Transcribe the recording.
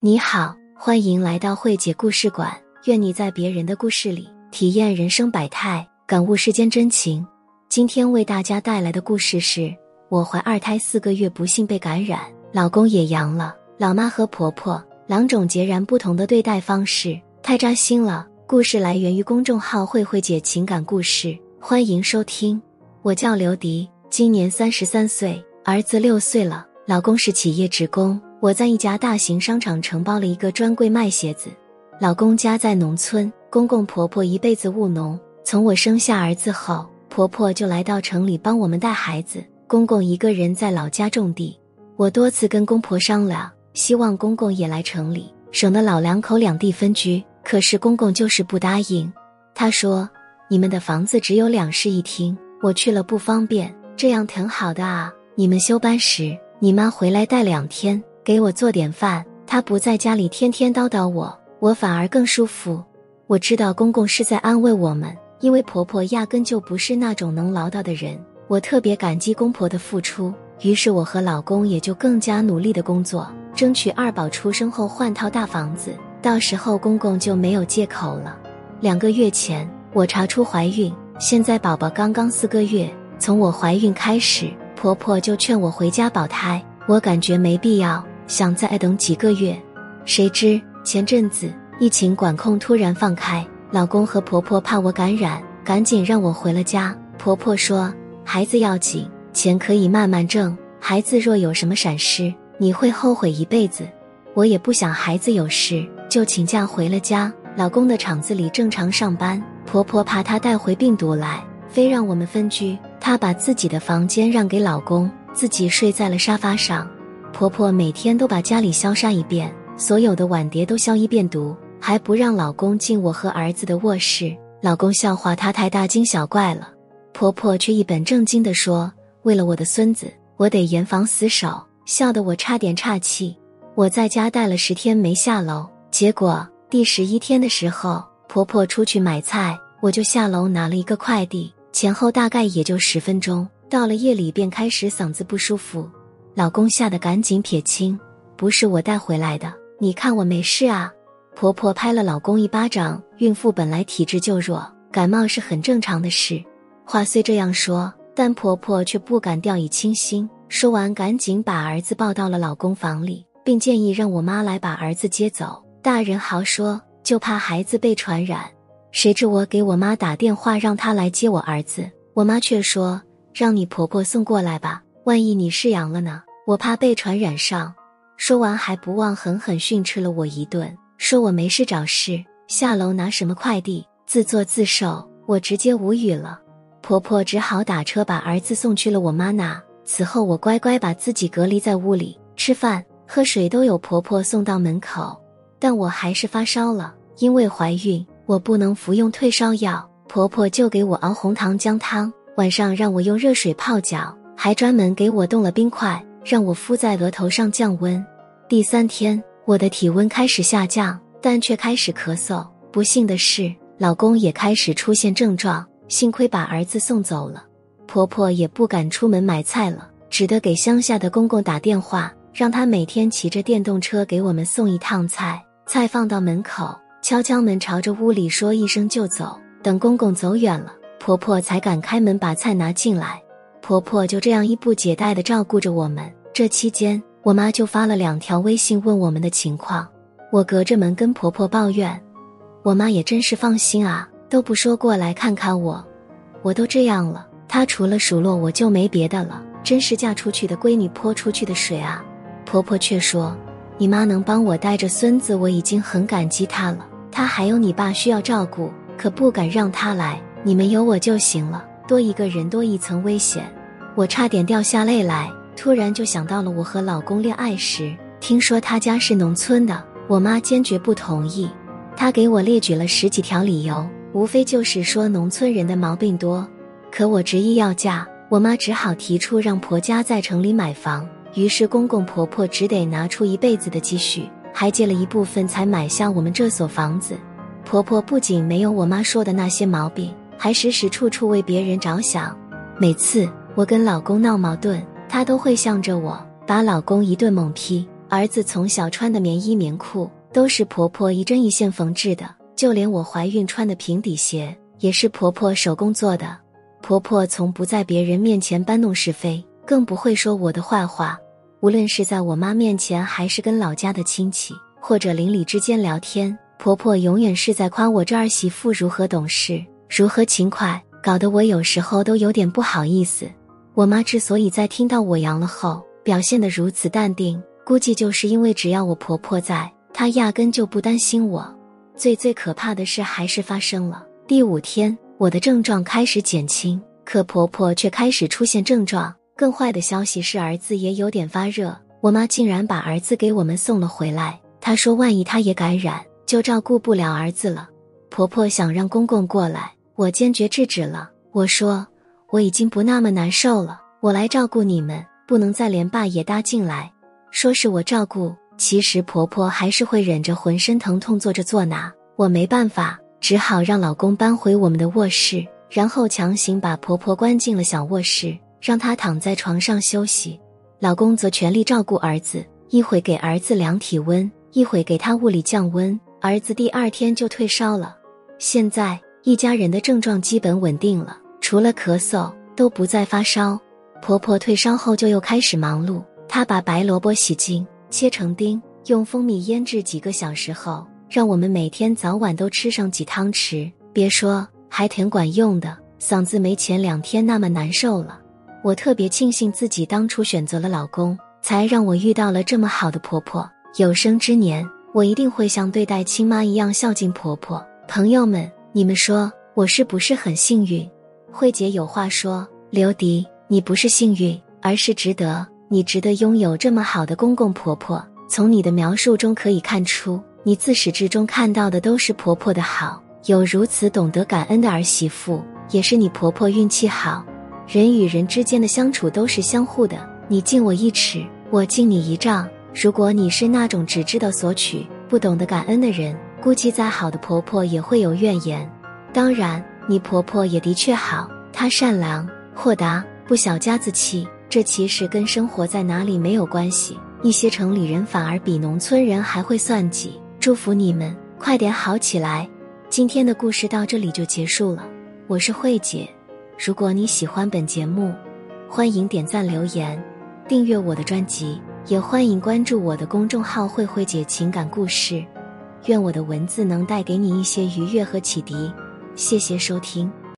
你好，欢迎来到慧姐故事馆。愿你在别人的故事里体验人生百态，感悟世间真情。今天为大家带来的故事是：我怀二胎四个月，不幸被感染，老公也阳了。老妈和婆婆两种截然不同的对待方式，太扎心了。故事来源于公众号“慧慧姐情感故事”，欢迎收听。我叫刘迪，今年三十三岁，儿子六岁了。老公是企业职工，我在一家大型商场承包了一个专柜卖鞋子。老公家在农村，公公婆婆一辈子务农。从我生下儿子后，婆婆就来到城里帮我们带孩子，公公一个人在老家种地。我多次跟公婆商量，希望公公也来城里，省得老两口两地分居。可是公公就是不答应，他说：“你们的房子只有两室一厅，我去了不方便，这样挺好的啊。你们休班时。”你妈回来带两天，给我做点饭。她不在家里，天天叨叨我，我反而更舒服。我知道公公是在安慰我们，因为婆婆压根就不是那种能唠叨的人。我特别感激公婆的付出，于是我和老公也就更加努力的工作，争取二宝出生后换套大房子，到时候公公就没有借口了。两个月前我查出怀孕，现在宝宝刚刚四个月。从我怀孕开始。婆婆就劝我回家保胎，我感觉没必要，想再等几个月。谁知前阵子疫情管控突然放开，老公和婆婆怕我感染，赶紧让我回了家。婆婆说孩子要紧，钱可以慢慢挣，孩子若有什么闪失，你会后悔一辈子。我也不想孩子有事，就请假回了家。老公的厂子里正常上班，婆婆怕他带回病毒来，非让我们分居。她把自己的房间让给老公，自己睡在了沙发上。婆婆每天都把家里消杀一遍，所有的碗碟都消一遍毒，还不让老公进我和儿子的卧室。老公笑话她太大惊小怪了，婆婆却一本正经地说：“为了我的孙子，我得严防死守。”笑得我差点岔气。我在家待了十天没下楼，结果第十一天的时候，婆婆出去买菜，我就下楼拿了一个快递。前后大概也就十分钟，到了夜里便开始嗓子不舒服，老公吓得赶紧撇清，不是我带回来的，你看我没事啊。婆婆拍了老公一巴掌，孕妇本来体质就弱，感冒是很正常的事。话虽这样说，但婆婆却不敢掉以轻心。说完，赶紧把儿子抱到了老公房里，并建议让我妈来把儿子接走。大人好说，就怕孩子被传染。谁知我给我妈打电话，让她来接我儿子，我妈却说让你婆婆送过来吧，万一你是阳了呢？我怕被传染上。说完还不忘狠狠训斥了我一顿，说我没事找事，下楼拿什么快递，自作自受。我直接无语了。婆婆只好打车把儿子送去了我妈那。此后我乖乖把自己隔离在屋里，吃饭喝水都有婆婆送到门口。但我还是发烧了，因为怀孕。我不能服用退烧药，婆婆就给我熬红糖姜汤，晚上让我用热水泡脚，还专门给我冻了冰块，让我敷在额头上降温。第三天，我的体温开始下降，但却开始咳嗽。不幸的是，老公也开始出现症状，幸亏把儿子送走了。婆婆也不敢出门买菜了，只得给乡下的公公打电话，让他每天骑着电动车给我们送一趟菜，菜放到门口。敲敲门，朝着屋里说一声就走。等公公走远了，婆婆才敢开门把菜拿进来。婆婆就这样衣不解带的照顾着我们。这期间，我妈就发了两条微信问我们的情况。我隔着门跟婆婆抱怨，我妈也真是放心啊，都不说过来看看我。我都这样了，她除了数落我就没别的了，真是嫁出去的闺女泼出去的水啊。婆婆却说。你妈能帮我带着孙子，我已经很感激她了。她还有你爸需要照顾，可不敢让他来。你们有我就行了，多一个人多一层危险。我差点掉下泪来，突然就想到了我和老公恋爱时，听说他家是农村的，我妈坚决不同意。她给我列举了十几条理由，无非就是说农村人的毛病多。可我执意要嫁，我妈只好提出让婆家在城里买房。于是公公婆婆只得拿出一辈子的积蓄，还借了一部分才买下我们这所房子。婆婆不仅没有我妈说的那些毛病，还时时处处为别人着想。每次我跟老公闹矛盾，她都会向着我，把老公一顿猛批，儿子从小穿的棉衣棉裤都是婆婆一针一线缝制的，就连我怀孕穿的平底鞋也是婆婆手工做的。婆婆从不在别人面前搬弄是非，更不会说我的坏话。无论是在我妈面前，还是跟老家的亲戚或者邻里之间聊天，婆婆永远是在夸我这儿媳妇如何懂事，如何勤快，搞得我有时候都有点不好意思。我妈之所以在听到我阳了后表现得如此淡定，估计就是因为只要我婆婆在，她压根就不担心我。最最可怕的事还是发生了。第五天，我的症状开始减轻，可婆婆却开始出现症状。更坏的消息是，儿子也有点发热。我妈竟然把儿子给我们送了回来。她说，万一她也感染，就照顾不了儿子了。婆婆想让公公过来，我坚决制止了。我说，我已经不那么难受了，我来照顾你们，不能再连爸也搭进来。说是我照顾，其实婆婆还是会忍着浑身疼痛坐着坐拿。我没办法，只好让老公搬回我们的卧室，然后强行把婆婆关进了小卧室。让她躺在床上休息，老公则全力照顾儿子，一会给儿子量体温，一会给他物理降温。儿子第二天就退烧了，现在一家人的症状基本稳定了，除了咳嗽都不再发烧。婆婆退烧后就又开始忙碌，她把白萝卜洗净，切成丁，用蜂蜜腌制几个小时后，让我们每天早晚都吃上几汤匙。别说，还挺管用的，嗓子没前两天那么难受了。我特别庆幸自己当初选择了老公，才让我遇到了这么好的婆婆。有生之年，我一定会像对待亲妈一样孝敬婆婆。朋友们，你们说我是不是很幸运？慧姐有话说：刘迪，你不是幸运，而是值得。你值得拥有这么好的公公婆婆。从你的描述中可以看出，你自始至终看到的都是婆婆的好。有如此懂得感恩的儿媳妇，也是你婆婆运气好。人与人之间的相处都是相互的，你敬我一尺，我敬你一丈。如果你是那种只知道索取、不懂得感恩的人，估计再好的婆婆也会有怨言。当然，你婆婆也的确好，她善良、豁达，不小家子气。这其实跟生活在哪里没有关系。一些城里人反而比农村人还会算计。祝福你们快点好起来。今天的故事到这里就结束了，我是慧姐。如果你喜欢本节目，欢迎点赞、留言、订阅我的专辑，也欢迎关注我的公众号“慧慧姐情感故事”。愿我的文字能带给你一些愉悦和启迪。谢谢收听。